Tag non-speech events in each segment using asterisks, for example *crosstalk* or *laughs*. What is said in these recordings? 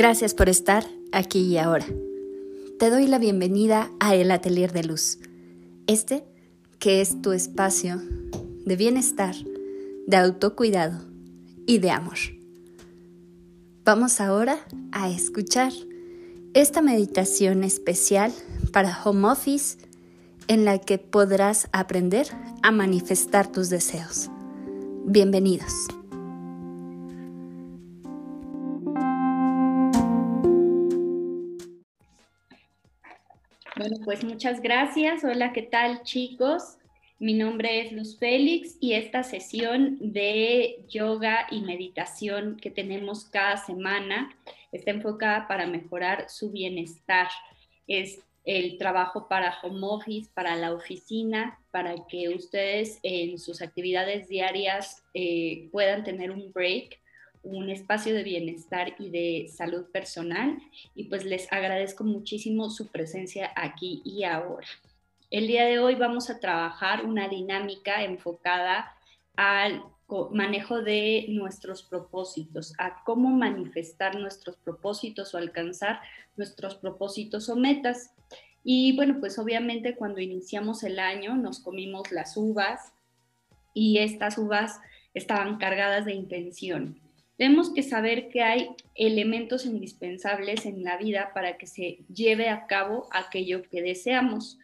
Gracias por estar aquí y ahora. Te doy la bienvenida a El Atelier de Luz. Este que es tu espacio de bienestar, de autocuidado y de amor. Vamos ahora a escuchar esta meditación especial para home office en la que podrás aprender a manifestar tus deseos. Bienvenidos. Pues muchas gracias. Hola, ¿qué tal chicos? Mi nombre es Luz Félix y esta sesión de yoga y meditación que tenemos cada semana está enfocada para mejorar su bienestar. Es el trabajo para home office, para la oficina, para que ustedes en sus actividades diarias eh, puedan tener un break un espacio de bienestar y de salud personal y pues les agradezco muchísimo su presencia aquí y ahora. El día de hoy vamos a trabajar una dinámica enfocada al manejo de nuestros propósitos, a cómo manifestar nuestros propósitos o alcanzar nuestros propósitos o metas. Y bueno, pues obviamente cuando iniciamos el año nos comimos las uvas y estas uvas estaban cargadas de intención tenemos que saber que hay elementos indispensables en la vida para que se lleve a cabo aquello que deseamos.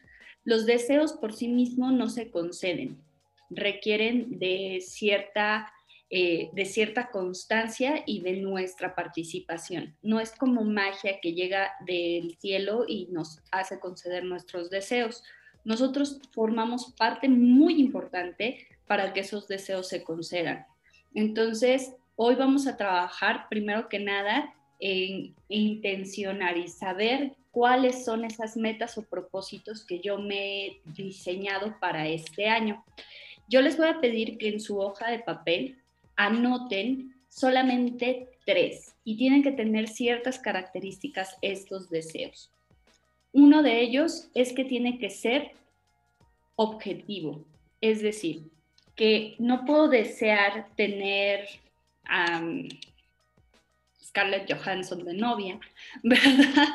Los deseos por sí mismos no se conceden, requieren de cierta, eh, de cierta constancia y de nuestra participación. No es como magia que llega del cielo y nos hace conceder nuestros deseos. Nosotros formamos parte muy importante para que esos deseos se concedan. Entonces, Hoy vamos a trabajar primero que nada en intencionar y saber cuáles son esas metas o propósitos que yo me he diseñado para este año. Yo les voy a pedir que en su hoja de papel anoten solamente tres y tienen que tener ciertas características estos deseos. Uno de ellos es que tiene que ser objetivo, es decir, que no puedo desear tener Scarlett Johansson de novia, *laughs* ¿verdad?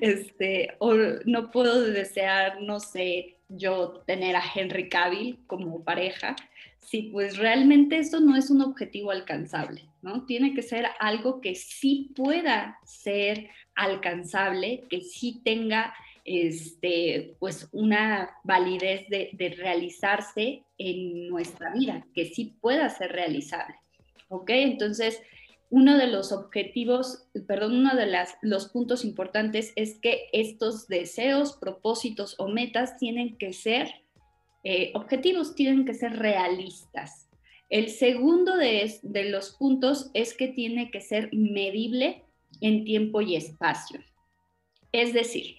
Este, o no puedo desear, no sé, yo tener a Henry Cavill como pareja, si pues realmente eso no es un objetivo alcanzable, ¿no? Tiene que ser algo que sí pueda ser alcanzable, que sí tenga este, pues una validez de, de realizarse en nuestra vida, que sí pueda ser realizable. ¿Ok? Entonces, uno de los objetivos, perdón, uno de las, los puntos importantes es que estos deseos, propósitos o metas tienen que ser eh, objetivos, tienen que ser realistas. El segundo de, de los puntos es que tiene que ser medible en tiempo y espacio. Es decir,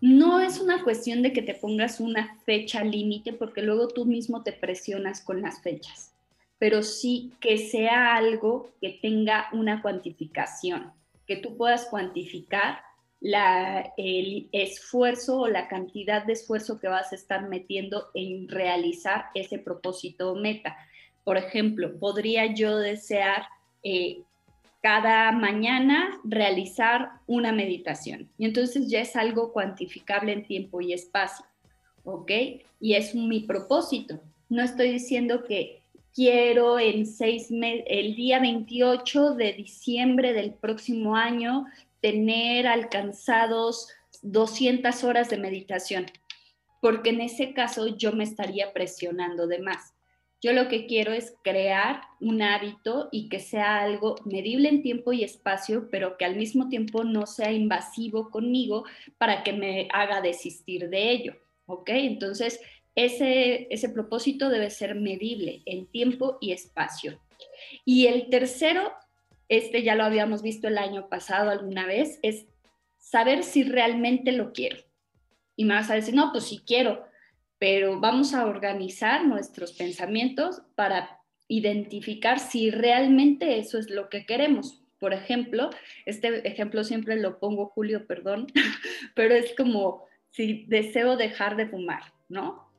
no es una cuestión de que te pongas una fecha límite porque luego tú mismo te presionas con las fechas pero sí que sea algo que tenga una cuantificación, que tú puedas cuantificar el esfuerzo o la cantidad de esfuerzo que vas a estar metiendo en realizar ese propósito o meta. Por ejemplo, podría yo desear eh, cada mañana realizar una meditación y entonces ya es algo cuantificable en tiempo y espacio, ¿ok? Y es mi propósito. No estoy diciendo que quiero en seis el día 28 de diciembre del próximo año tener alcanzados 200 horas de meditación, porque en ese caso yo me estaría presionando de más. Yo lo que quiero es crear un hábito y que sea algo medible en tiempo y espacio, pero que al mismo tiempo no sea invasivo conmigo para que me haga desistir de ello. ¿Ok? Entonces, ese, ese propósito debe ser medible en tiempo y espacio. Y el tercero, este ya lo habíamos visto el año pasado alguna vez, es saber si realmente lo quiero. Y me vas a decir, no, pues sí quiero, pero vamos a organizar nuestros pensamientos para identificar si realmente eso es lo que queremos. Por ejemplo, este ejemplo siempre lo pongo, Julio, perdón, *laughs* pero es como si deseo dejar de fumar, ¿no?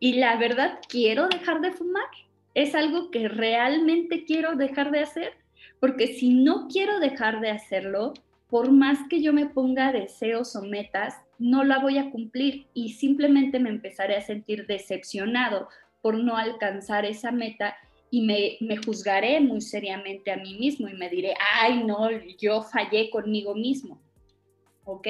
Y la verdad, quiero dejar de fumar. Es algo que realmente quiero dejar de hacer. Porque si no quiero dejar de hacerlo, por más que yo me ponga deseos o metas, no la voy a cumplir y simplemente me empezaré a sentir decepcionado por no alcanzar esa meta y me, me, juzgaré muy seriamente a mí mismo y me diré, ay, no, yo fallé conmigo mismo. ¿Ok?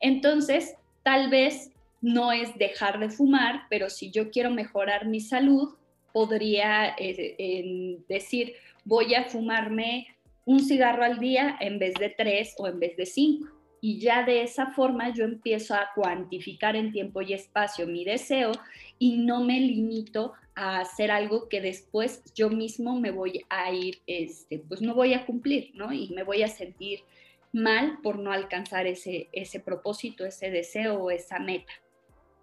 Entonces, tal vez no es dejar de fumar, pero si yo quiero mejorar mi salud, podría eh, decir, voy a fumarme un cigarro al día en vez de tres o en vez de cinco. Y ya de esa forma yo empiezo a cuantificar en tiempo y espacio mi deseo y no me limito a hacer algo que después yo mismo me voy a ir, este, pues no voy a cumplir, ¿no? Y me voy a sentir mal por no alcanzar ese, ese propósito, ese deseo o esa meta.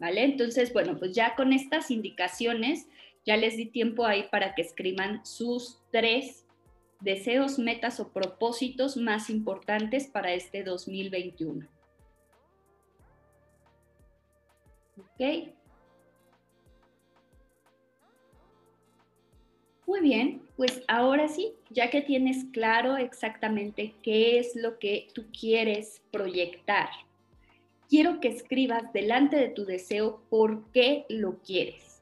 ¿Vale? Entonces, bueno, pues ya con estas indicaciones, ya les di tiempo ahí para que escriban sus tres deseos, metas o propósitos más importantes para este 2021. ¿Ok? Muy bien, pues ahora sí, ya que tienes claro exactamente qué es lo que tú quieres proyectar, quiero que escribas delante de tu deseo por qué lo quieres.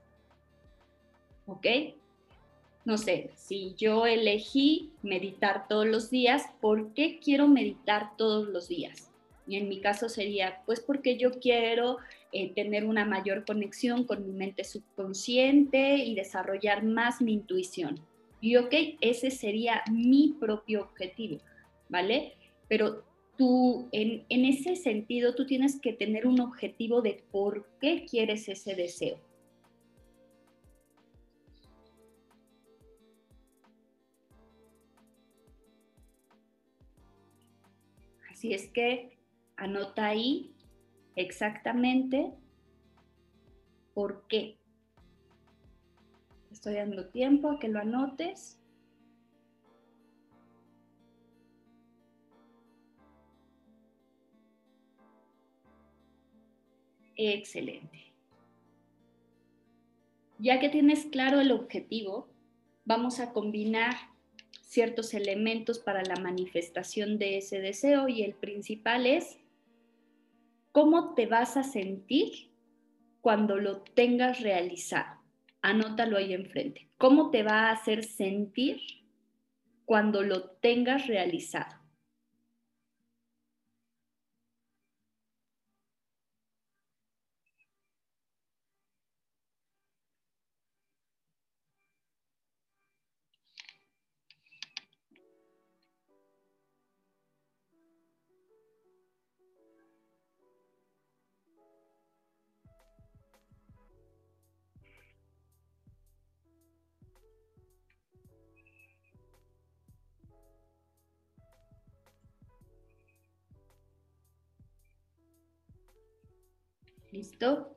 ¿Ok? No sé, si yo elegí meditar todos los días, ¿por qué quiero meditar todos los días? Y en mi caso sería, pues porque yo quiero eh, tener una mayor conexión con mi mente subconsciente y desarrollar más mi intuición. Y ok, ese sería mi propio objetivo, ¿vale? Pero tú, en, en ese sentido, tú tienes que tener un objetivo de por qué quieres ese deseo. Así es que anota ahí exactamente por qué. Estoy dando tiempo a que lo anotes. Excelente. Ya que tienes claro el objetivo, vamos a combinar ciertos elementos para la manifestación de ese deseo y el principal es cómo te vas a sentir cuando lo tengas realizado. Anótalo ahí enfrente. ¿Cómo te va a hacer sentir cuando lo tengas realizado?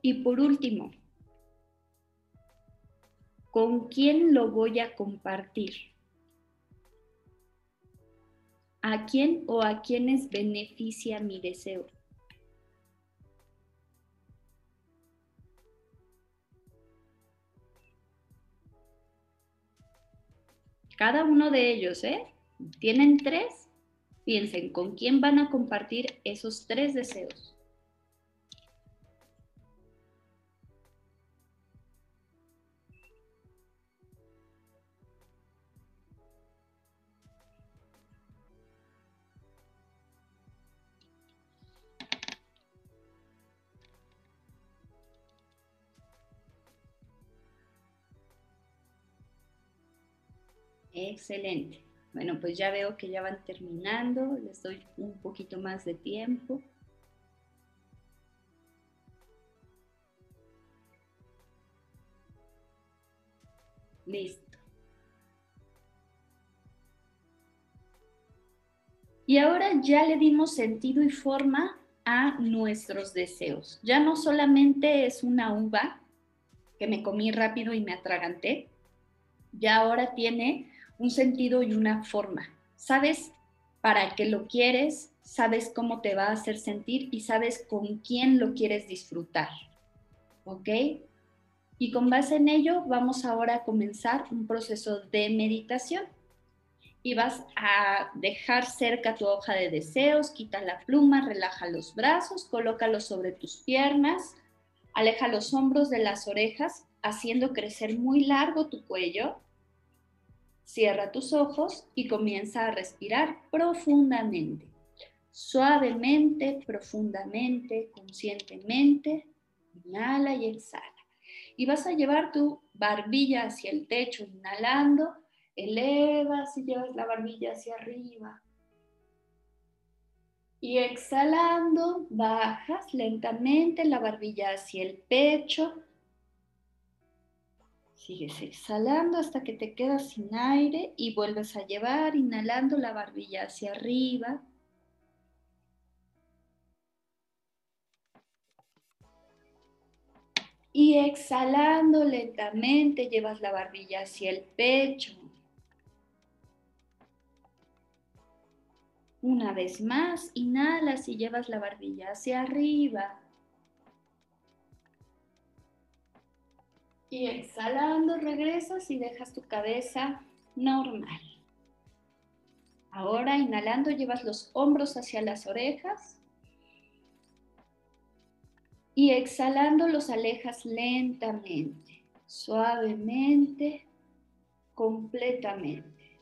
Y por último, ¿con quién lo voy a compartir? ¿A quién o a quiénes beneficia mi deseo? Cada uno de ellos, ¿eh? Tienen tres. Piensen, ¿con quién van a compartir esos tres deseos? Excelente. Bueno, pues ya veo que ya van terminando. Les doy un poquito más de tiempo. Listo. Y ahora ya le dimos sentido y forma a nuestros deseos. Ya no solamente es una uva que me comí rápido y me atraganté, ya ahora tiene un sentido y una forma. Sabes para qué lo quieres, sabes cómo te va a hacer sentir y sabes con quién lo quieres disfrutar. ¿Ok? Y con base en ello vamos ahora a comenzar un proceso de meditación. y vas a dejar cerca tu hoja de deseos, quita la pluma, relaja los brazos, colócalos sobre tus piernas, aleja los hombros de las orejas, haciendo crecer muy largo tu cuello. Cierra tus ojos y comienza a respirar profundamente, suavemente, profundamente, conscientemente. Inhala y exhala. Y vas a llevar tu barbilla hacia el techo, inhalando elevas y llevas la barbilla hacia arriba. Y exhalando, bajas lentamente la barbilla hacia el pecho. Sigues exhalando hasta que te quedas sin aire y vuelves a llevar, inhalando la barbilla hacia arriba. Y exhalando lentamente, llevas la barbilla hacia el pecho. Una vez más, inhalas y llevas la barbilla hacia arriba. Y exhalando, regresas y dejas tu cabeza normal. Ahora, inhalando, llevas los hombros hacia las orejas. Y exhalando, los alejas lentamente, suavemente, completamente.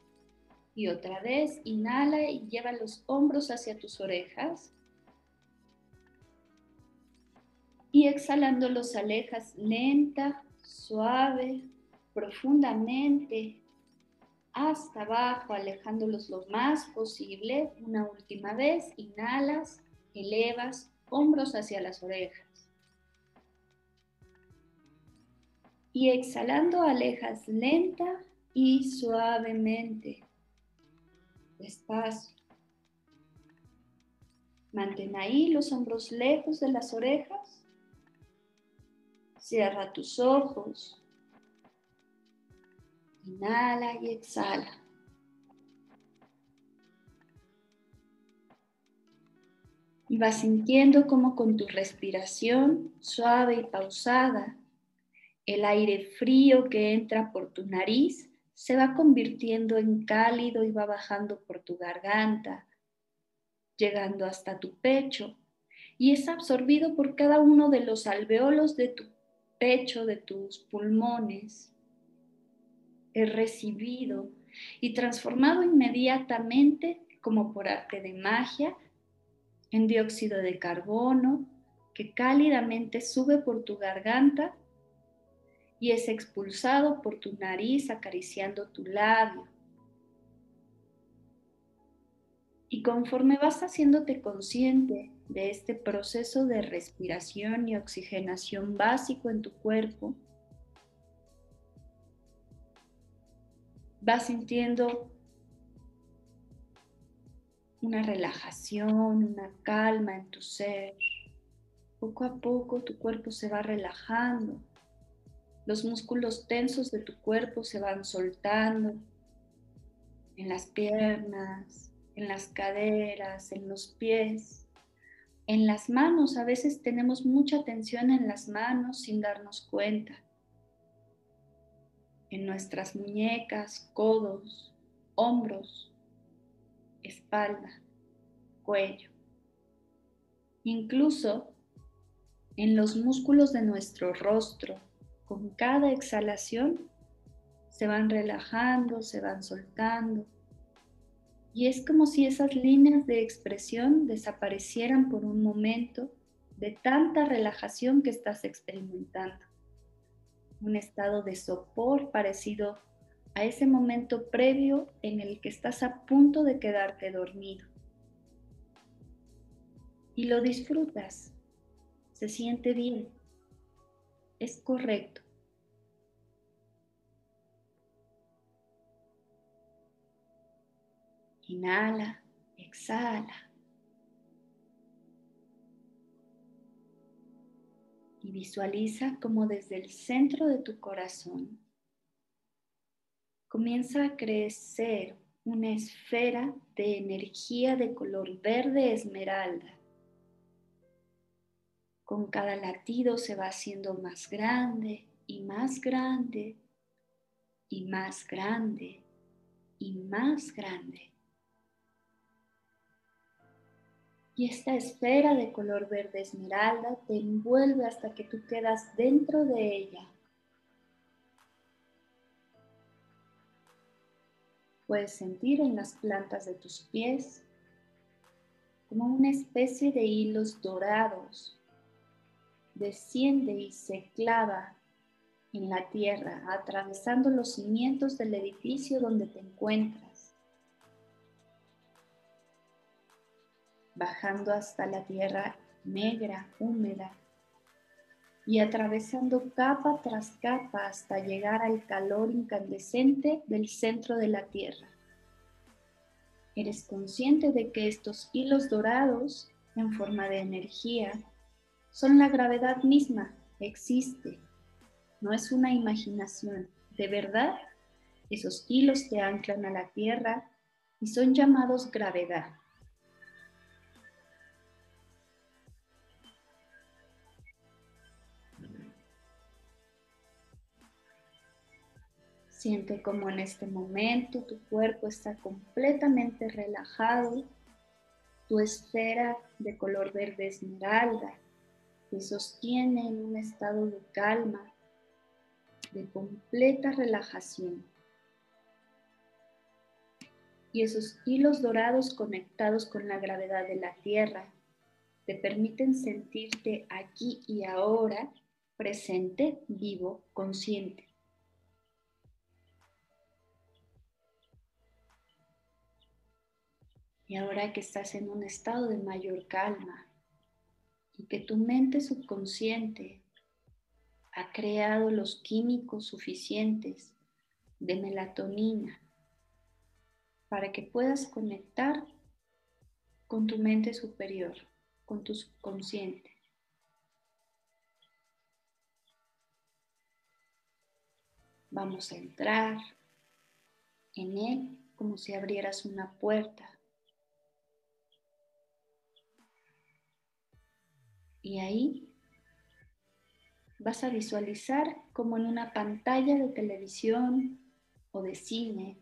Y otra vez, inhala y lleva los hombros hacia tus orejas. Y exhalando los alejas lenta, suave, profundamente, hasta abajo, alejándolos lo más posible. Una última vez, inhalas, elevas, hombros hacia las orejas. Y exhalando, alejas lenta y suavemente despacio. Mantén ahí los hombros lejos de las orejas. Cierra tus ojos. Inhala y exhala. Y vas sintiendo como con tu respiración suave y pausada, el aire frío que entra por tu nariz se va convirtiendo en cálido y va bajando por tu garganta, llegando hasta tu pecho y es absorbido por cada uno de los alveolos de tu pecho, de tus pulmones. Es recibido y transformado inmediatamente, como por arte de magia, en dióxido de carbono que cálidamente sube por tu garganta y es expulsado por tu nariz acariciando tu labio. Y conforme vas haciéndote consciente de este proceso de respiración y oxigenación básico en tu cuerpo, vas sintiendo una relajación, una calma en tu ser. Poco a poco tu cuerpo se va relajando los músculos tensos de tu cuerpo se van soltando en las piernas, en las caderas, en los pies, en las manos. A veces tenemos mucha tensión en las manos sin darnos cuenta. En nuestras muñecas, codos, hombros, espalda, cuello. Incluso en los músculos de nuestro rostro, con cada exhalación se van relajando, se van soltando. Y es como si esas líneas de expresión desaparecieran por un momento de tanta relajación que estás experimentando. Un estado de sopor parecido a ese momento previo en el que estás a punto de quedarte dormido. Y lo disfrutas, se siente bien, es correcto. Inhala, exhala. Y visualiza como desde el centro de tu corazón comienza a crecer una esfera de energía de color verde esmeralda. Con cada latido se va haciendo más grande y más grande y más grande y más grande. Y esta esfera de color verde esmeralda te envuelve hasta que tú quedas dentro de ella. Puedes sentir en las plantas de tus pies como una especie de hilos dorados. Desciende y se clava en la tierra, atravesando los cimientos del edificio donde te encuentras, bajando hasta la tierra negra, húmeda, y atravesando capa tras capa hasta llegar al calor incandescente del centro de la Tierra. Eres consciente de que estos hilos dorados, en forma de energía, son la gravedad misma, existe, no es una imaginación, de verdad, esos hilos te anclan a la Tierra y son llamados gravedad. Siente como en este momento tu cuerpo está completamente relajado, tu esfera de color verde esmeralda te sostiene en un estado de calma, de completa relajación. Y esos hilos dorados conectados con la gravedad de la Tierra te permiten sentirte aquí y ahora, presente, vivo, consciente. Y ahora que estás en un estado de mayor calma y que tu mente subconsciente ha creado los químicos suficientes de melatonina para que puedas conectar con tu mente superior, con tu subconsciente. Vamos a entrar en él como si abrieras una puerta Y ahí vas a visualizar como en una pantalla de televisión o de cine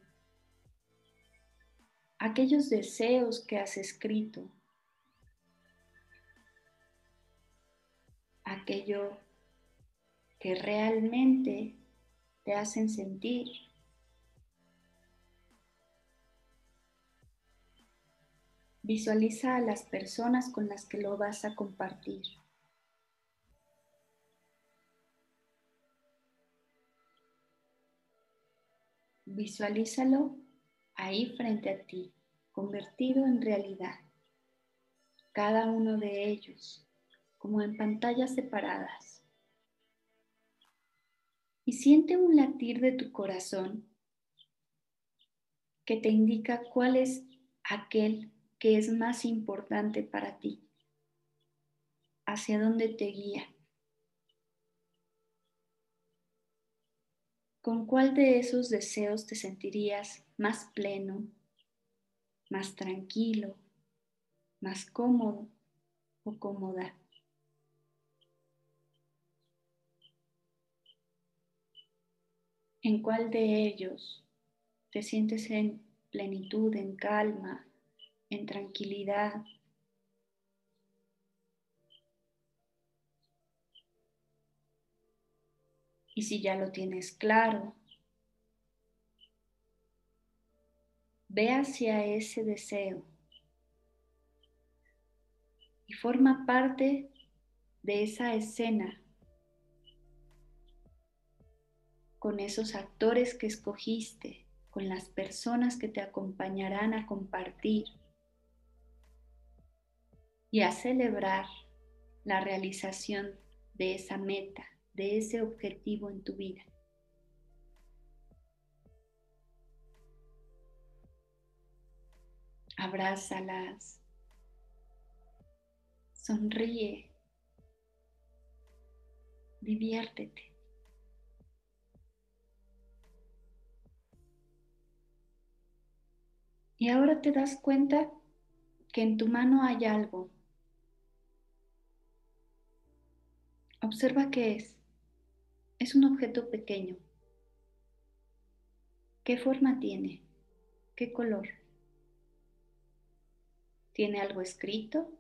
aquellos deseos que has escrito, aquello que realmente te hacen sentir. Visualiza a las personas con las que lo vas a compartir. Visualízalo ahí frente a ti, convertido en realidad. Cada uno de ellos, como en pantallas separadas. Y siente un latir de tu corazón que te indica cuál es aquel que es más importante para ti, hacia dónde te guía. ¿Con cuál de esos deseos te sentirías más pleno, más tranquilo, más cómodo o cómoda? ¿En cuál de ellos te sientes en plenitud, en calma, en tranquilidad. Y si ya lo tienes claro, ve hacia ese deseo y forma parte de esa escena con esos actores que escogiste, con las personas que te acompañarán a compartir y a celebrar la realización de esa meta, de ese objetivo en tu vida. Abrázalas, sonríe, diviértete. Y ahora te das cuenta que en tu mano hay algo Observa qué es. Es un objeto pequeño. ¿Qué forma tiene? ¿Qué color? ¿Tiene algo escrito?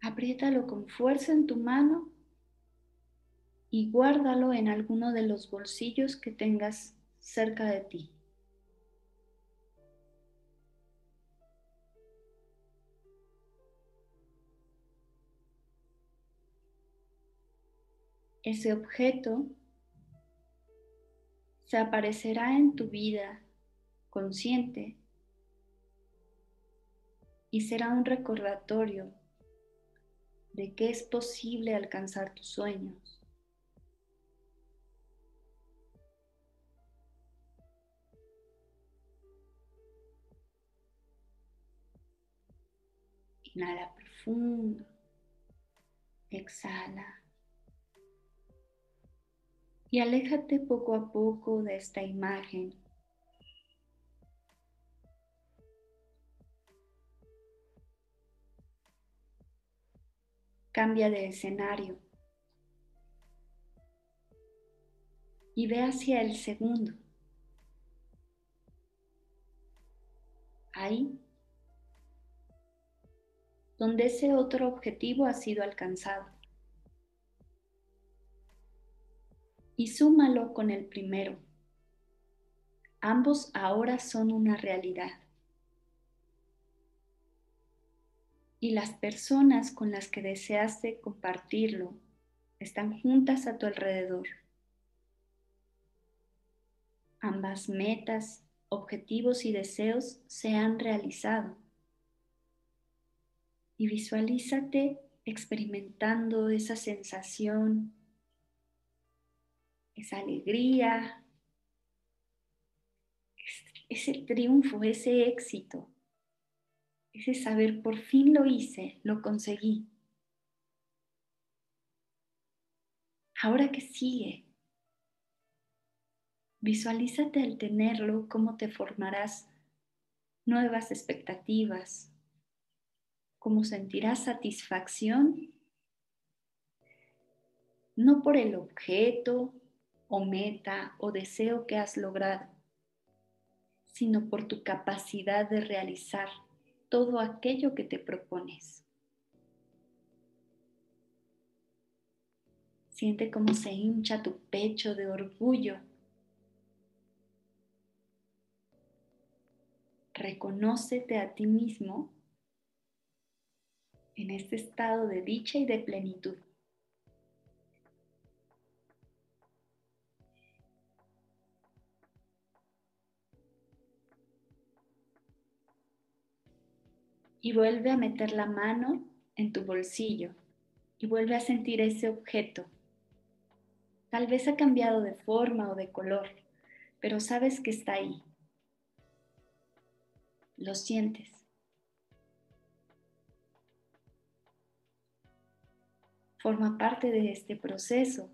Apriétalo con fuerza en tu mano y guárdalo en alguno de los bolsillos que tengas cerca de ti. Ese objeto se aparecerá en tu vida consciente y será un recordatorio de que es posible alcanzar tus sueños. Inhala profundo. Exhala. Y aléjate poco a poco de esta imagen. Cambia de escenario. Y ve hacia el segundo. Ahí donde ese otro objetivo ha sido alcanzado. Y súmalo con el primero. Ambos ahora son una realidad. Y las personas con las que deseaste compartirlo están juntas a tu alrededor. Ambas metas, objetivos y deseos se han realizado y visualízate experimentando esa sensación, esa alegría, ese triunfo, ese éxito, ese saber por fin lo hice, lo conseguí. Ahora que sigue, visualízate al tenerlo, cómo te formarás nuevas expectativas, cómo sentirás satisfacción, no por el objeto o meta o deseo que has logrado, sino por tu capacidad de realizar todo aquello que te propones. Siente cómo se hincha tu pecho de orgullo. Reconócete a ti mismo en este estado de dicha y de plenitud. Y vuelve a meter la mano en tu bolsillo y vuelve a sentir ese objeto. Tal vez ha cambiado de forma o de color, pero sabes que está ahí. Lo sientes. forma parte de este proceso,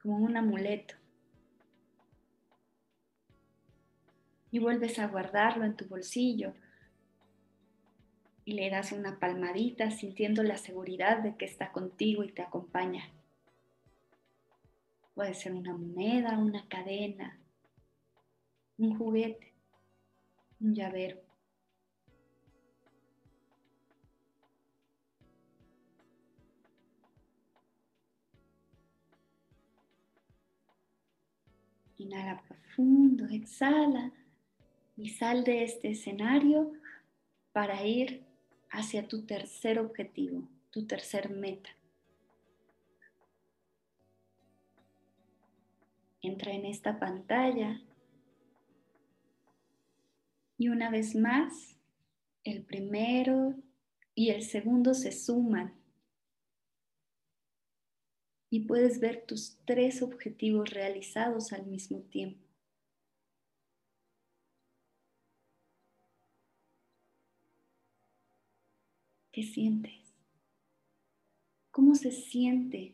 como un amuleto. Y vuelves a guardarlo en tu bolsillo y le das una palmadita sintiendo la seguridad de que está contigo y te acompaña. Puede ser una moneda, una cadena, un juguete, un llavero. Inhala profundo, exhala y sal de este escenario para ir hacia tu tercer objetivo, tu tercer meta. Entra en esta pantalla y una vez más el primero y el segundo se suman y puedes ver tus tres objetivos realizados al mismo tiempo. ¿Qué sientes? ¿Cómo se siente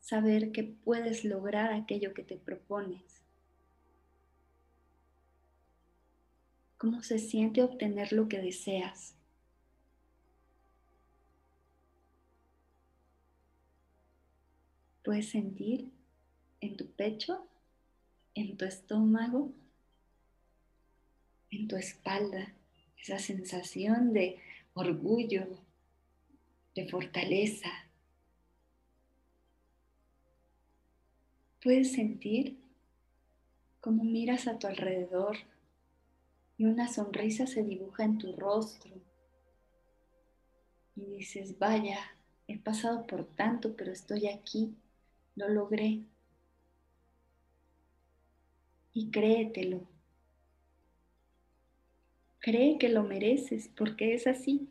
saber que puedes lograr aquello que te propones? ¿Cómo se siente obtener lo que deseas? Puedes sentir en tu pecho, en tu estómago, en tu espalda, esa sensación de orgullo, de fortaleza. Puedes sentir cómo miras a tu alrededor y una sonrisa se dibuja en tu rostro. Y dices, vaya, he pasado por tanto, pero estoy aquí, lo logré. Y créetelo. Cree que lo mereces porque es así.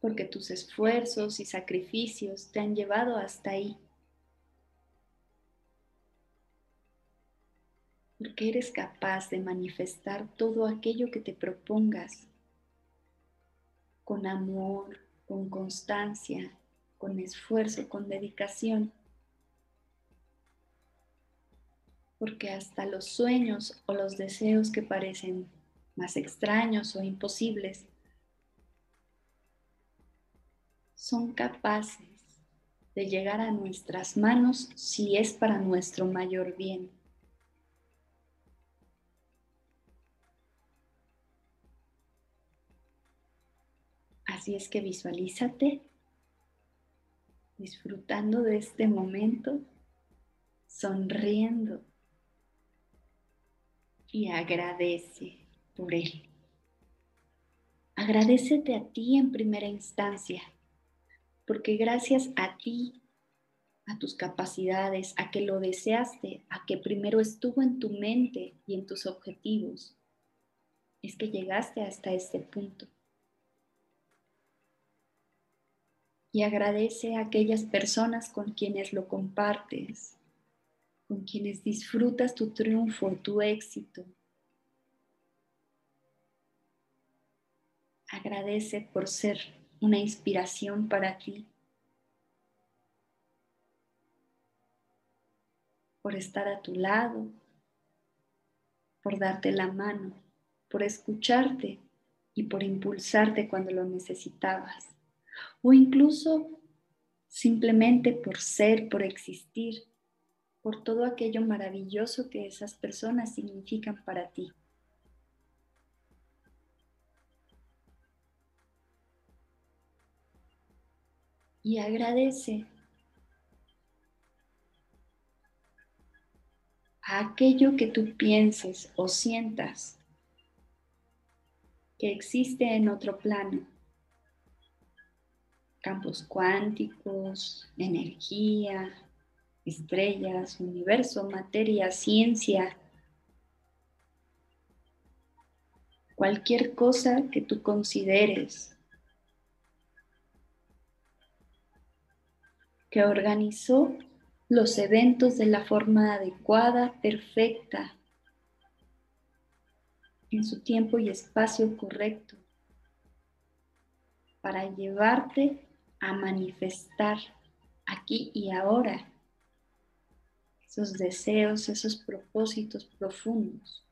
Porque tus esfuerzos y sacrificios te han llevado hasta ahí. porque eres capaz de manifestar todo aquello que te propongas con amor, con constancia, con esfuerzo, con dedicación. Porque hasta los sueños o los deseos que parecen más extraños o imposibles son capaces de llegar a nuestras manos si es para nuestro mayor bien. Así es que visualízate disfrutando de este momento, sonriendo y agradece por él. Agradecete a ti en primera instancia, porque gracias a ti, a tus capacidades, a que lo deseaste, a que primero estuvo en tu mente y en tus objetivos, es que llegaste hasta este punto. y agradece a aquellas personas con quienes lo compartes, con quienes disfrutas tu triunfo, tu éxito. Agradece por ser una inspiración para ti, por estar a tu lado, por darte la mano, por escucharte y por impulsarte cuando lo necesitabas o incluso simplemente por ser, por existir, por todo aquello maravilloso que esas personas significan para ti. Y agradece a aquello que tú pienses o sientas que existe en otro plano campos cuánticos, energía, estrellas, universo, materia, ciencia, cualquier cosa que tú consideres que organizó los eventos de la forma adecuada, perfecta, en su tiempo y espacio correcto, para llevarte a manifestar aquí y ahora esos deseos, esos propósitos profundos.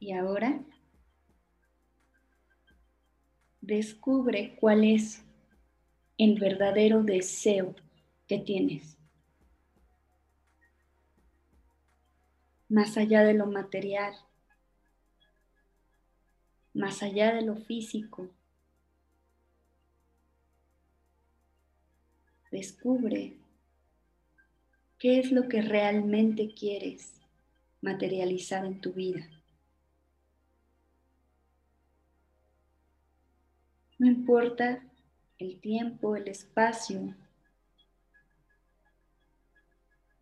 Y ahora descubre cuál es el verdadero deseo que tienes. Más allá de lo material, más allá de lo físico. Descubre qué es lo que realmente quieres materializar en tu vida. No importa el tiempo, el espacio.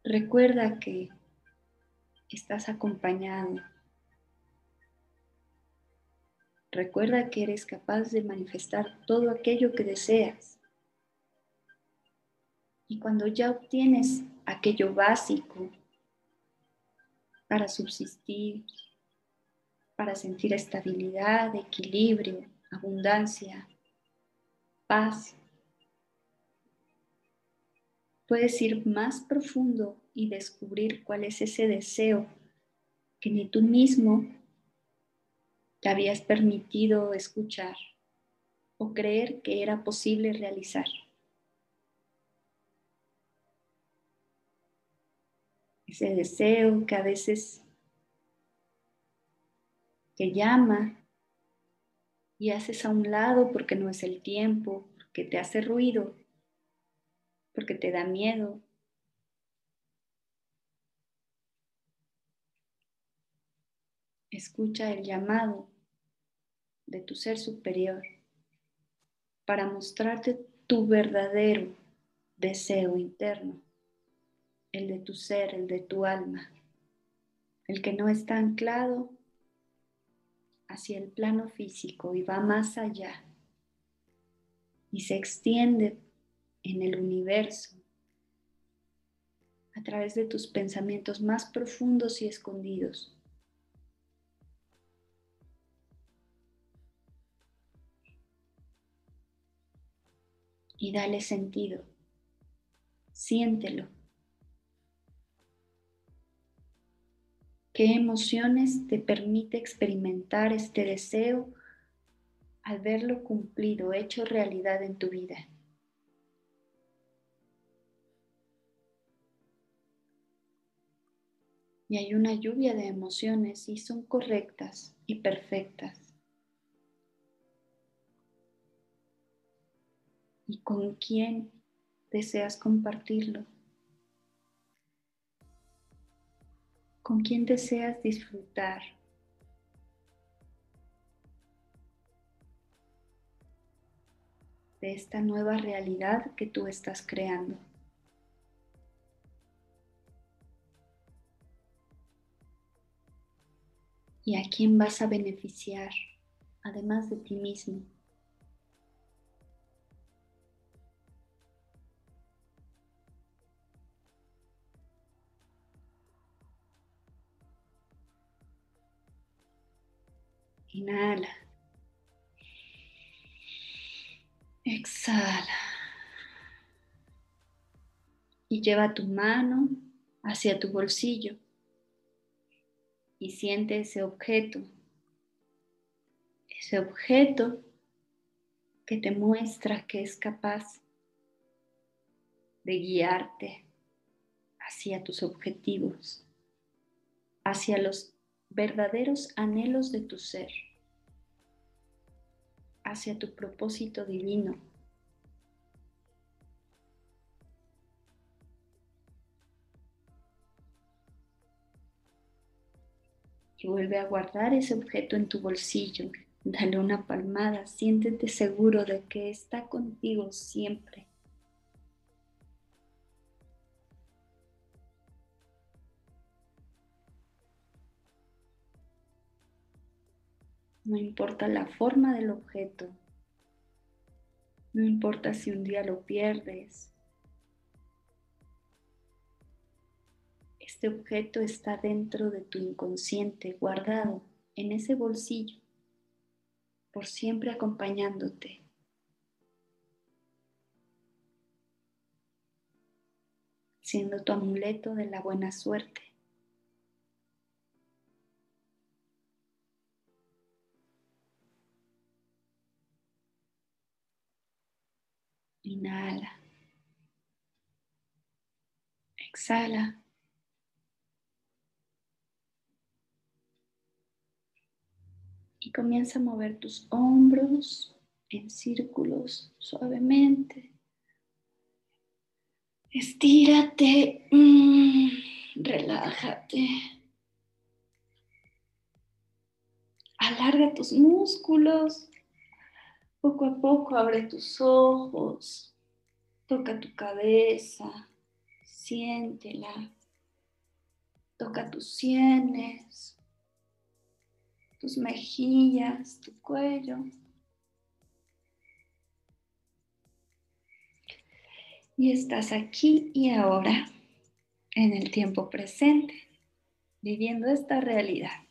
Recuerda que estás acompañado Recuerda que eres capaz de manifestar todo aquello que deseas. Y cuando ya obtienes aquello básico para subsistir, para sentir estabilidad, equilibrio, abundancia, paz, puedes ir más profundo y descubrir cuál es ese deseo que ni tú mismo te habías permitido escuchar o creer que era posible realizar. Ese deseo que a veces te llama y haces a un lado porque no es el tiempo, porque te hace ruido, porque te da miedo. Escucha el llamado de tu ser superior para mostrarte tu verdadero deseo interno, el de tu ser, el de tu alma, el que no está anclado hacia el plano físico y va más allá y se extiende en el universo a través de tus pensamientos más profundos y escondidos. Y dale sentido, siéntelo. ¿Qué emociones te permite experimentar este deseo al verlo cumplido, hecho realidad en tu vida? Y hay una lluvia de emociones y son correctas y perfectas. ¿Y con quién deseas compartirlo? Con quién deseas disfrutar. de esta nueva realidad que tú estás creando. ¿Y a quién vas a beneficiar además de ti mismo? Exhala. Y lleva tu mano hacia tu bolsillo y siente ese objeto. Ese objeto que te muestra que es capaz de guiarte hacia tus objetivos, hacia los verdaderos anhelos de tu ser hacia tu propósito divino. Y vuelve a guardar ese objeto en tu bolsillo. Dale una palmada, siéntete seguro de que está contigo siempre. No importa la forma del objeto. No importa si un día lo pierdes. Este objeto está dentro de tu inconsciente, guardado en ese bolsillo, por siempre acompañándote. siendo tu amuleto de la buena suerte. Inhala. Exhala. Y comienza a mover tus hombros en círculos suavemente. Estírate, mm, relájate. Alarga tus músculos. Poco a poco abre tus ojos, toca tu cabeza, siéntela, toca tus sienes, tus mejillas, tu cuello. Y estás aquí y ahora, en el tiempo presente, viviendo esta realidad.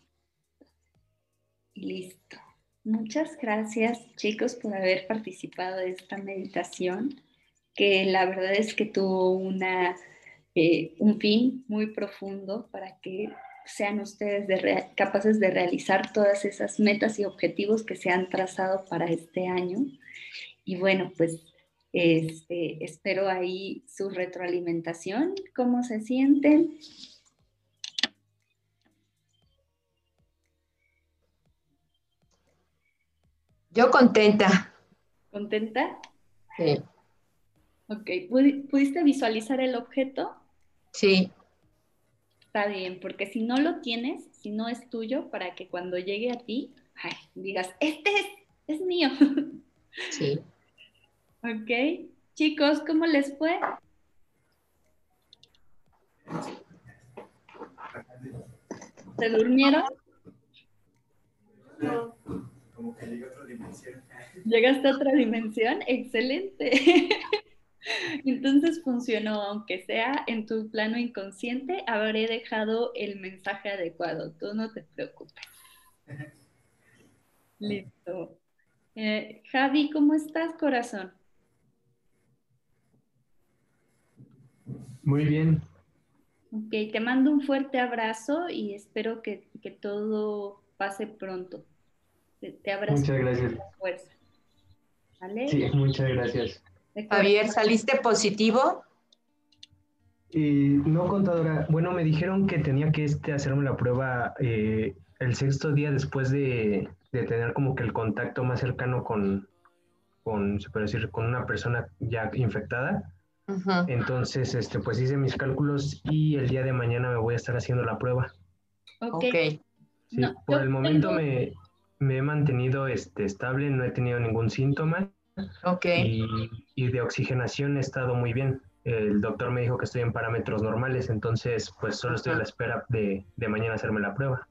Y listo. Muchas gracias chicos por haber participado de esta meditación, que la verdad es que tuvo una, eh, un fin muy profundo para que sean ustedes capaces de realizar todas esas metas y objetivos que se han trazado para este año. Y bueno, pues este, espero ahí su retroalimentación, cómo se sienten. Yo contenta. ¿Contenta? Sí. Ok, ¿pudiste visualizar el objeto? Sí. Está bien, porque si no lo tienes, si no es tuyo, para que cuando llegue a ti, digas, este es, es mío. *laughs* Sí. Ok. Chicos, ¿cómo les fue? ¿Se durmieron? No. Como que llegué a otra dimensión. ¿Llegaste a otra dimensión? *laughs* Excelente. *laughs* Entonces funcionó, aunque sea en tu plano inconsciente, habré dejado el mensaje adecuado. Tú no te preocupes. *laughs* Listo. Eh, Javi, ¿cómo estás, corazón? Muy bien. Ok, te mando un fuerte abrazo y espero que, todo pase pronto. Te, abrazo. Muchas gracias. Fuerza. ¿Vale? Sí, muchas gracias. Javier, ¿saliste positivo? Eh, no, contadora. Bueno, me dijeron que tenía que este, hacerme la prueba eh, el sexto día después de, tener como que el contacto más cercano con, con, se puede decir, con una persona ya infectada. Entonces, este, pues hice mis cálculos y el día de mañana me voy a estar haciendo la prueba. Ok. Sí, por el momento me, he mantenido este, estable, no he tenido ningún síntoma. Ok. Y, de oxigenación he estado muy bien. El doctor me dijo que estoy en parámetros normales, entonces pues solo estoy a la espera de, de mañana hacerme la prueba.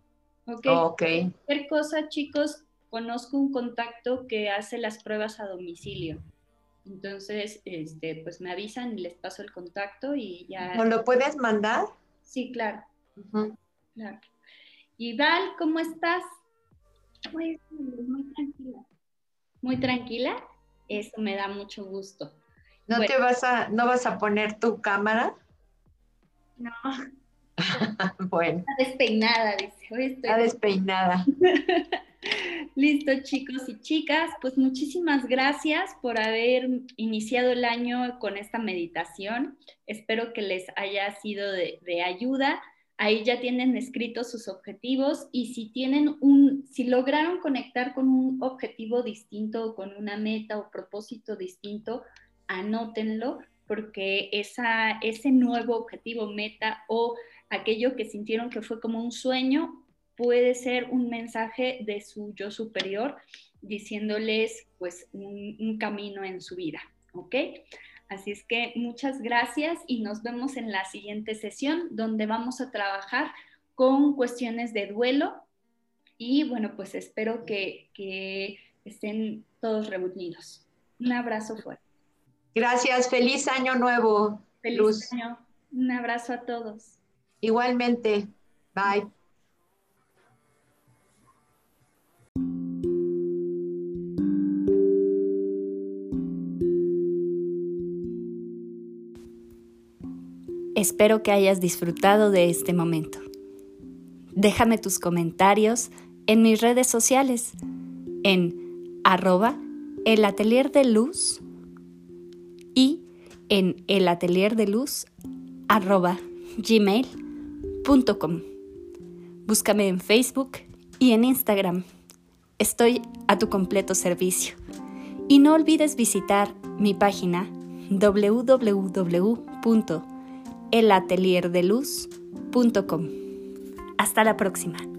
Ok. okay. Cualquier cosa, chicos, conozco un contacto que hace las pruebas a domicilio. Entonces, este, pues me avisan y les paso el contacto y ya. ¿No lo puedes mandar? Sí, claro. claro. Y Val, ¿cómo estás? Muy, muy tranquila. Muy tranquila. Eso me da mucho gusto. ¿No te vas a, no vas a poner tu cámara? No. *laughs* bueno. Está despeinada, dice. Hoy Está despeinada. *laughs* Listo, chicos y chicas, pues muchísimas gracias por haber iniciado el año con esta meditación. Espero que les haya sido de, de, ayuda. Ahí ya tienen escritos sus objetivos y si tienen un, si lograron conectar con un objetivo distinto, con una meta o propósito distinto, anótenlo porque esa, ese nuevo objetivo, meta o aquello que sintieron que fue como un sueño, puede ser un mensaje de su yo superior diciéndoles pues un, camino en su vida, ¿ok? Así es que muchas gracias y nos vemos en la siguiente sesión donde vamos a trabajar con cuestiones de duelo y bueno, pues espero que, que estén todos reunidos. Un abrazo fuerte. Gracias, feliz año nuevo. Feliz año. Un abrazo a todos. Igualmente. Bye. Espero que hayas disfrutado de este momento. Déjame tus comentarios en mis redes sociales, en arroba el atelier de luz y en el atelier de luz arroba gmail.com. Búscame en Facebook y en Instagram. Estoy a tu completo servicio. Y no olvides visitar mi página www elatelierdeluz.com. Hasta la próxima.